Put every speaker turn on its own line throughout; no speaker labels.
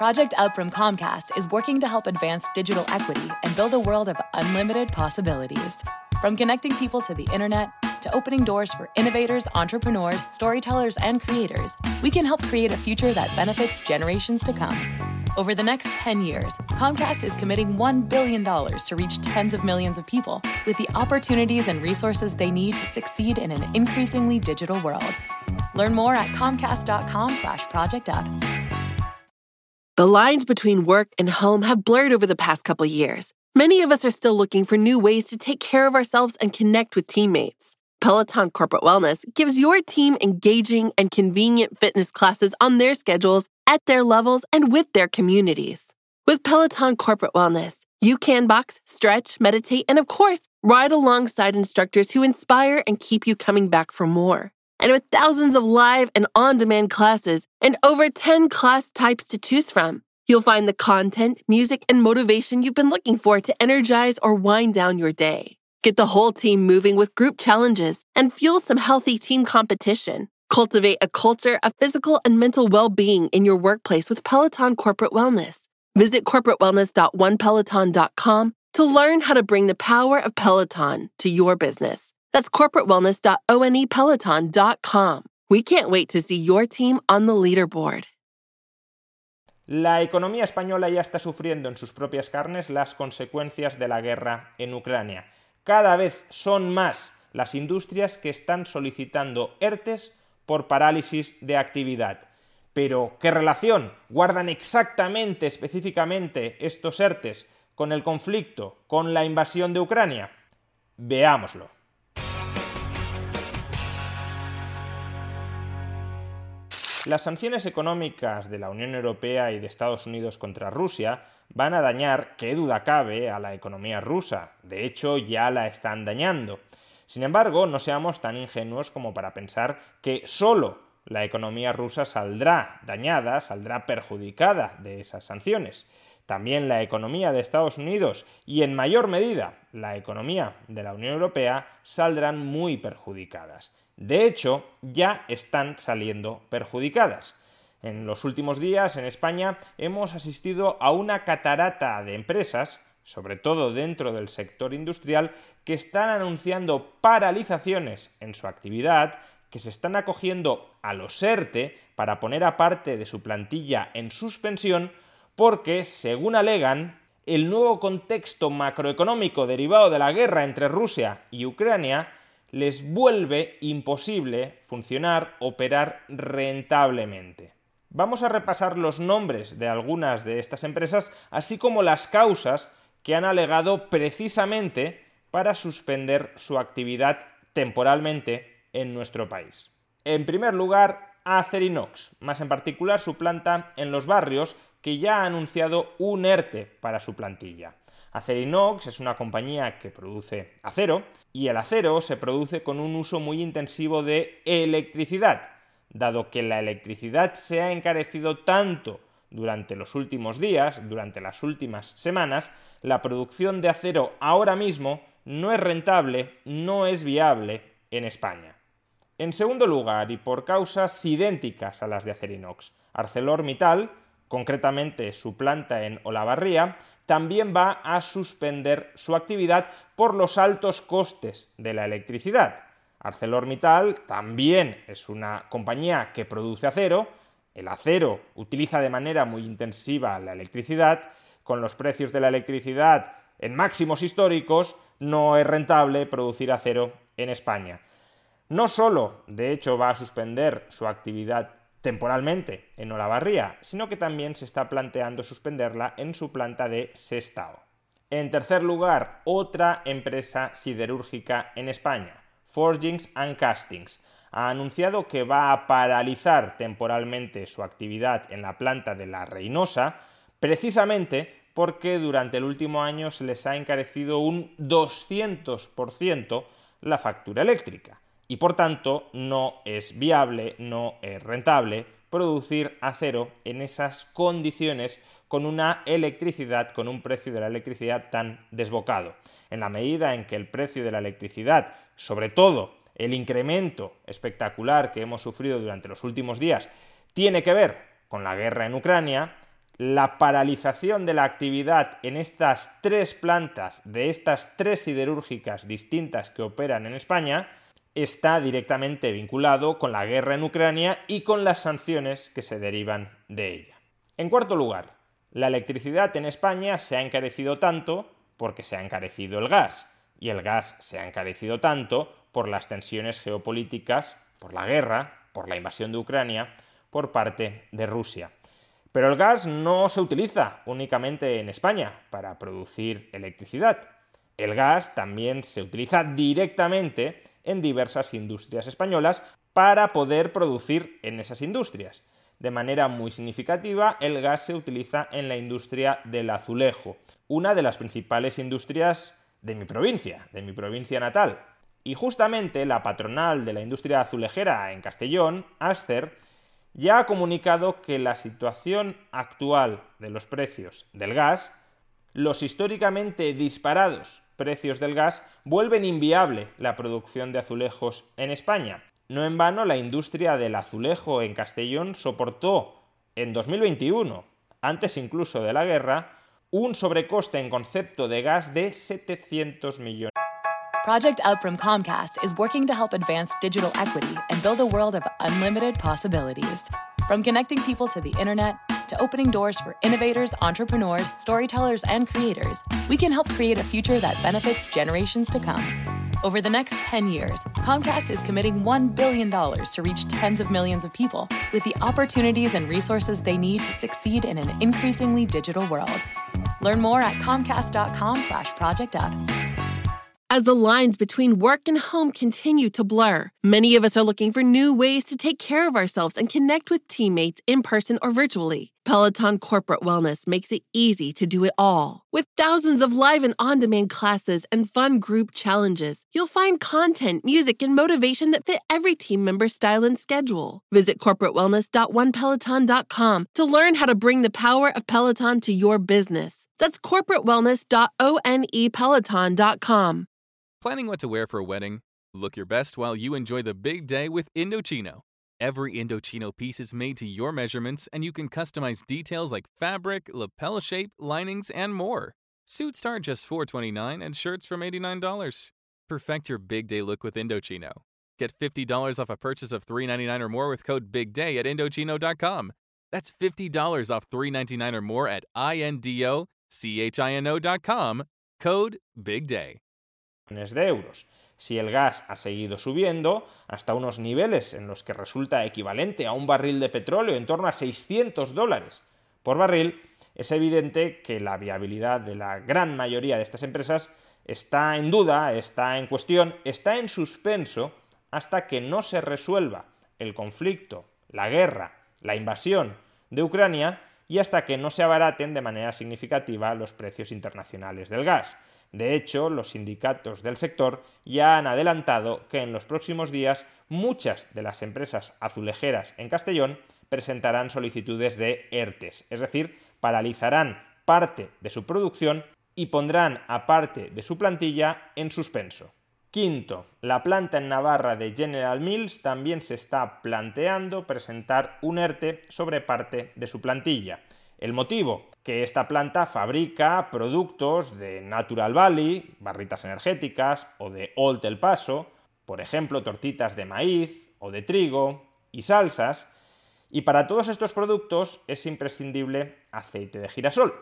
Project Up from Comcast is working to help advance digital equity and build a world of unlimited possibilities. From connecting people to the internet to opening doors for innovators, entrepreneurs, storytellers, and creators, we can help create a future that benefits generations to come. Over the next 10 years, Comcast is committing $1 billion to reach tens of millions of people with the opportunities and resources they need to succeed in an increasingly digital world. Learn more at comcast.com slash project up.
The lines between work and home have blurred over the past couple years. Many of us are still looking for new ways to take care of ourselves and connect with teammates. Peloton Corporate Wellness gives your team engaging and convenient fitness classes on their schedules, at their levels, and with their communities. With Peloton Corporate Wellness, you can box, stretch, meditate, and of course, ride alongside instructors who inspire and keep you coming back for more. And with thousands of live and on demand classes and over 10 class types to choose from, you'll find the content, music, and motivation you've been looking for to energize or wind down your day. Get the whole team moving with group challenges and fuel some healthy team competition. Cultivate a culture of physical and mental well being in your workplace with Peloton Corporate Wellness. Visit corporatewellness.onepeloton.com to learn how to bring the power of Peloton to your business. That's corporatewellness.onepeloton.com. We can't wait to see your team on the leaderboard.
La economía española ya está sufriendo en sus propias carnes las consecuencias de la guerra en Ucrania. Cada vez son más las industrias que están solicitando ERTES por parálisis de actividad. Pero, ¿qué relación guardan exactamente, específicamente, estos ERTES con el conflicto, con la invasión de Ucrania? Veámoslo. Las sanciones económicas de la Unión Europea y de Estados Unidos contra Rusia van a dañar, qué duda cabe, a la economía rusa. De hecho, ya la están dañando. Sin embargo, no seamos tan ingenuos como para pensar que solo la economía rusa saldrá dañada, saldrá perjudicada de esas sanciones. También la economía de Estados Unidos y en mayor medida la economía de la Unión Europea saldrán muy perjudicadas. De hecho, ya están saliendo perjudicadas. En los últimos días en España hemos asistido a una catarata de empresas, sobre todo dentro del sector industrial, que están anunciando paralizaciones en su actividad, que se están acogiendo a los ERTE para poner a parte de su plantilla en suspensión, porque, según alegan, el nuevo contexto macroeconómico derivado de la guerra entre Rusia y Ucrania les vuelve imposible funcionar, operar rentablemente. Vamos a repasar los nombres de algunas de estas empresas, así como las causas que han alegado precisamente para suspender su actividad temporalmente en nuestro país. En primer lugar, Acerinox, más en particular su planta en los barrios, que ya ha anunciado un ERTE para su plantilla. Acerinox es una compañía que produce acero y el acero se produce con un uso muy intensivo de electricidad. Dado que la electricidad se ha encarecido tanto durante los últimos días, durante las últimas semanas, la producción de acero ahora mismo no es rentable, no es viable en España. En segundo lugar, y por causas idénticas a las de Acerinox, ArcelorMittal, concretamente su planta en Olavarría, también va a suspender su actividad por los altos costes de la electricidad. ArcelorMittal también es una compañía que produce acero, el acero utiliza de manera muy intensiva la electricidad, con los precios de la electricidad en máximos históricos, no es rentable producir acero en España. No solo, de hecho, va a suspender su actividad temporalmente en Olavarría, sino que también se está planteando suspenderla en su planta de Sestao. En tercer lugar, otra empresa siderúrgica en España, Forgings and Castings. ha anunciado que va a paralizar temporalmente su actividad en la planta de la Reynosa, precisamente porque durante el último año se les ha encarecido un 200% la factura eléctrica y por tanto no es viable, no es rentable producir acero en esas condiciones con una electricidad, con un precio de la electricidad tan desbocado. En la medida en que el precio de la electricidad, sobre todo el incremento espectacular que hemos sufrido durante los últimos días, tiene que ver con la guerra en Ucrania, la paralización de la actividad en estas tres plantas de estas tres siderúrgicas distintas que operan en España está directamente vinculado con la guerra en Ucrania y con las sanciones que se derivan de ella. En cuarto lugar, la electricidad en España se ha encarecido tanto porque se ha encarecido el gas, y el gas se ha encarecido tanto por las tensiones geopolíticas, por la guerra, por la invasión de Ucrania, por parte de Rusia. Pero el gas no se utiliza únicamente en España para producir electricidad. El gas también se utiliza directamente en diversas industrias españolas para poder producir en esas industrias. De manera muy significativa, el gas se utiliza en la industria del azulejo, una de las principales industrias de mi provincia, de mi provincia natal. Y justamente la patronal de la industria azulejera en Castellón, Aster, ya ha comunicado que la situación actual de los precios del gas, los históricamente disparados precios del gas, vuelven inviable la producción de azulejos en España. No en vano, la industria del azulejo en Castellón soportó en 2021, antes incluso de la guerra, un sobrecoste en concepto de gas de 700 millones.
Project Up from Comcast is working to help advance digital equity and build a world of unlimited possibilities. From connecting people to the internet to opening doors for innovators, entrepreneurs, storytellers, and creators, we can help create a future that benefits generations to come. Over the next 10 years, Comcast is committing $1 billion to reach tens of millions of people with the opportunities and resources they need to succeed in an increasingly digital world. Learn more at comcast.com slash projectup.
As the lines between work and home continue to blur, many of us are looking for new ways to take care of ourselves and connect with teammates in person or virtually. Peloton Corporate Wellness makes it easy to do it all. With thousands of live and on demand classes and fun group challenges, you'll find content, music, and motivation that fit every team member's style and schedule. Visit corporatewellness.onepeloton.com to learn how to bring the power of Peloton to your business. That's corporatewellness.onepeloton.com.
Planning what to wear for a wedding? Look your best while you enjoy the big day with Indochino. Every Indochino piece is made to your measurements, and you can customize details like fabric, lapel shape, linings, and more. Suits start just 429 and shirts from $89. Perfect your big day look with Indochino. Get $50 off a purchase of 399 or more with code BIGDAY at Indochino.com. That's $50 off 399 or more at INDOCHINO.com. Code BIGDAY.
de euros. Si el gas ha seguido subiendo hasta unos niveles en los que resulta equivalente a un barril de petróleo en torno a 600 dólares por barril, es evidente que la viabilidad de la gran mayoría de estas empresas está en duda, está en cuestión, está en suspenso hasta que no se resuelva el conflicto, la guerra, la invasión de Ucrania y hasta que no se abaraten de manera significativa los precios internacionales del gas. De hecho, los sindicatos del sector ya han adelantado que en los próximos días muchas de las empresas azulejeras en Castellón presentarán solicitudes de ERTES, es decir, paralizarán parte de su producción y pondrán a parte de su plantilla en suspenso. Quinto, la planta en Navarra de General Mills también se está planteando presentar un ERTE sobre parte de su plantilla. El motivo, que esta planta fabrica productos de Natural Valley, barritas energéticas, o de Old El Paso, por ejemplo, tortitas de maíz o de trigo y salsas, y para todos estos productos es imprescindible aceite de girasol,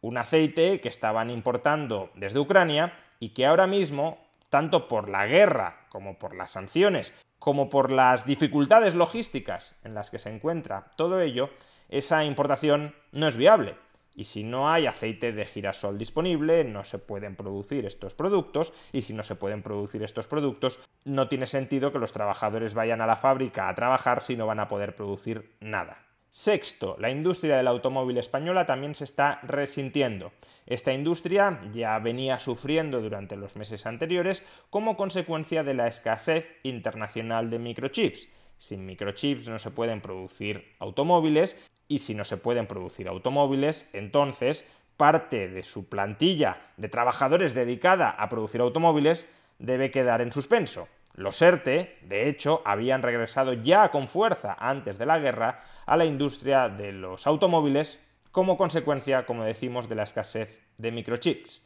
un aceite que estaban importando desde Ucrania y que ahora mismo, tanto por la guerra como por las sanciones, como por las dificultades logísticas en las que se encuentra todo ello, esa importación no es viable Y si no hay aceite de girasol disponible, no se pueden producir estos productos. Y si no se pueden producir estos productos, no tiene sentido que los trabajadores vayan a la fábrica a trabajar si no van a poder producir nada. Sexto, la industria del automóvil española también se está resintiendo. Esta industria ya venía sufriendo durante los meses anteriores como consecuencia de la escasez internacional de microchips. Sin microchips no se pueden producir automóviles y si no se pueden producir automóviles, entonces parte de su plantilla de trabajadores dedicada a producir automóviles debe quedar en suspenso. Los ERTE, de hecho, habían regresado ya con fuerza antes de la guerra a la industria de los automóviles como consecuencia, como decimos, de la escasez de microchips.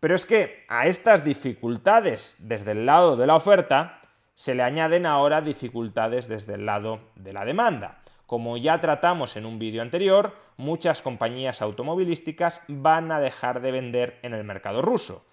Pero es que a estas dificultades desde el lado de la oferta se le añaden ahora dificultades desde el lado de la demanda. Como ya tratamos en un vídeo anterior, muchas compañías automovilísticas van a dejar de vender en el mercado ruso.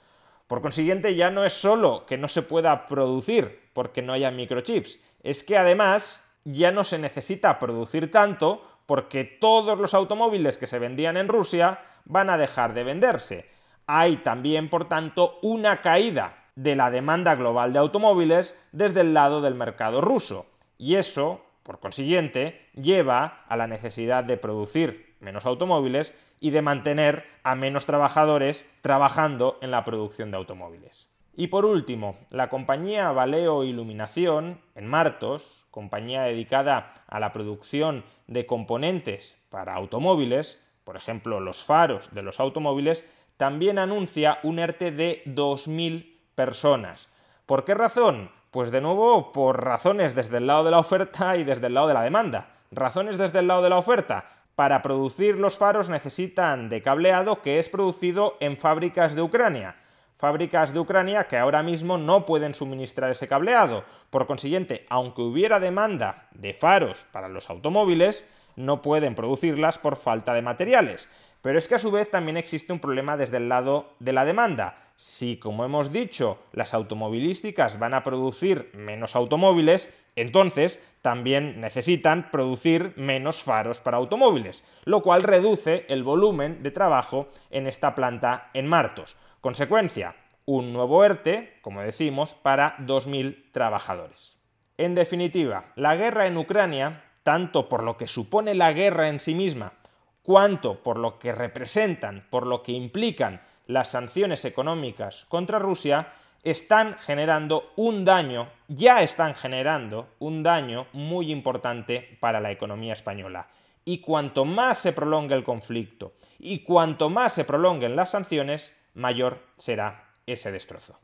Por consiguiente, ya no es solo que no se pueda producir porque no haya microchips, es que además ya no se necesita producir tanto porque todos los automóviles que se vendían en Rusia van a dejar de venderse. Hay también, por tanto, una caída de la demanda global de automóviles desde el lado del mercado ruso. Y eso, por consiguiente, lleva a la necesidad de producir menos automóviles y de mantener a menos trabajadores trabajando en la producción de automóviles. Y por último, la compañía Valeo Iluminación, en Martos, compañía dedicada a la producción de componentes para automóviles, por ejemplo los faros de los automóviles, también anuncia un ERTE de 2.000 personas. ¿Por qué razón? Pues de nuevo por razones desde el lado de la oferta y desde el lado de la demanda. Razones desde el lado de la oferta, para producir los faros necesitan de cableado que es producido en fábricas de Ucrania. Fábricas de Ucrania que ahora mismo no pueden suministrar ese cableado. Por consiguiente, aunque hubiera demanda de faros para los automóviles, no pueden producirlas por falta de materiales. Pero es que a su vez también existe un problema desde el lado de la demanda. Si, como hemos dicho, las automovilísticas van a producir menos automóviles, entonces también necesitan producir menos faros para automóviles, lo cual reduce el volumen de trabajo en esta planta en Martos. Consecuencia, un nuevo ERTE, como decimos, para 2.000 trabajadores. En definitiva, la guerra en Ucrania, tanto por lo que supone la guerra en sí misma, cuanto por lo que representan, por lo que implican las sanciones económicas contra Rusia, están generando un daño, ya están generando un daño muy importante para la economía española. Y cuanto más se prolongue el conflicto y cuanto más se prolonguen las sanciones, mayor será ese destrozo.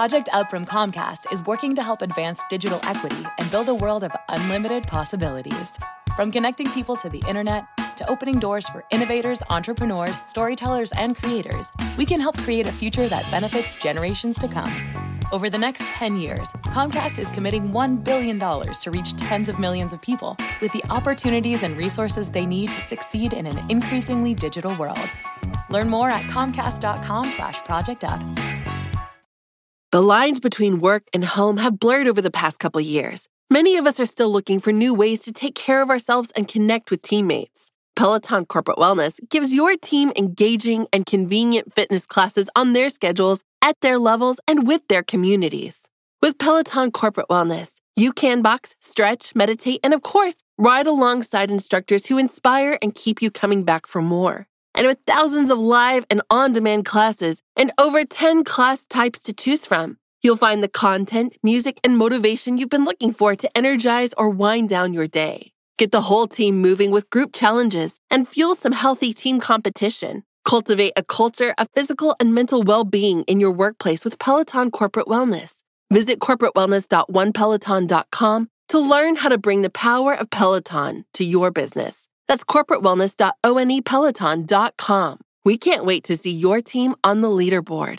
Project Up from Comcast is working to help advance digital equity and build a world of unlimited possibilities. From connecting people to the internet to opening doors for innovators, entrepreneurs, storytellers, and creators, we can help create a future that benefits generations to come. Over the next 10 years, Comcast is committing $1 billion to reach tens of millions of people with the opportunities and resources they need to succeed in an increasingly digital world. Learn more at comcast.com slash project up.
The lines between work and home have blurred over the past couple years. Many of us are still looking for new ways to take care of ourselves and connect with teammates. Peloton Corporate Wellness gives your team engaging and convenient fitness classes on their schedules, at their levels, and with their communities. With Peloton Corporate Wellness, you can box, stretch, meditate, and of course, ride alongside instructors who inspire and keep you coming back for more. And with thousands of live and on demand classes and over 10 class types to choose from, you'll find the content, music, and motivation you've been looking for to energize or wind down your day. Get the whole team moving with group challenges and fuel some healthy team competition. Cultivate a culture of physical and mental well being in your workplace with Peloton Corporate Wellness. Visit corporatewellness.onepeloton.com to learn how to bring the power of Peloton to your business. That's corporatewellness.onepeloton.com. We can't wait to see your team on the leaderboard.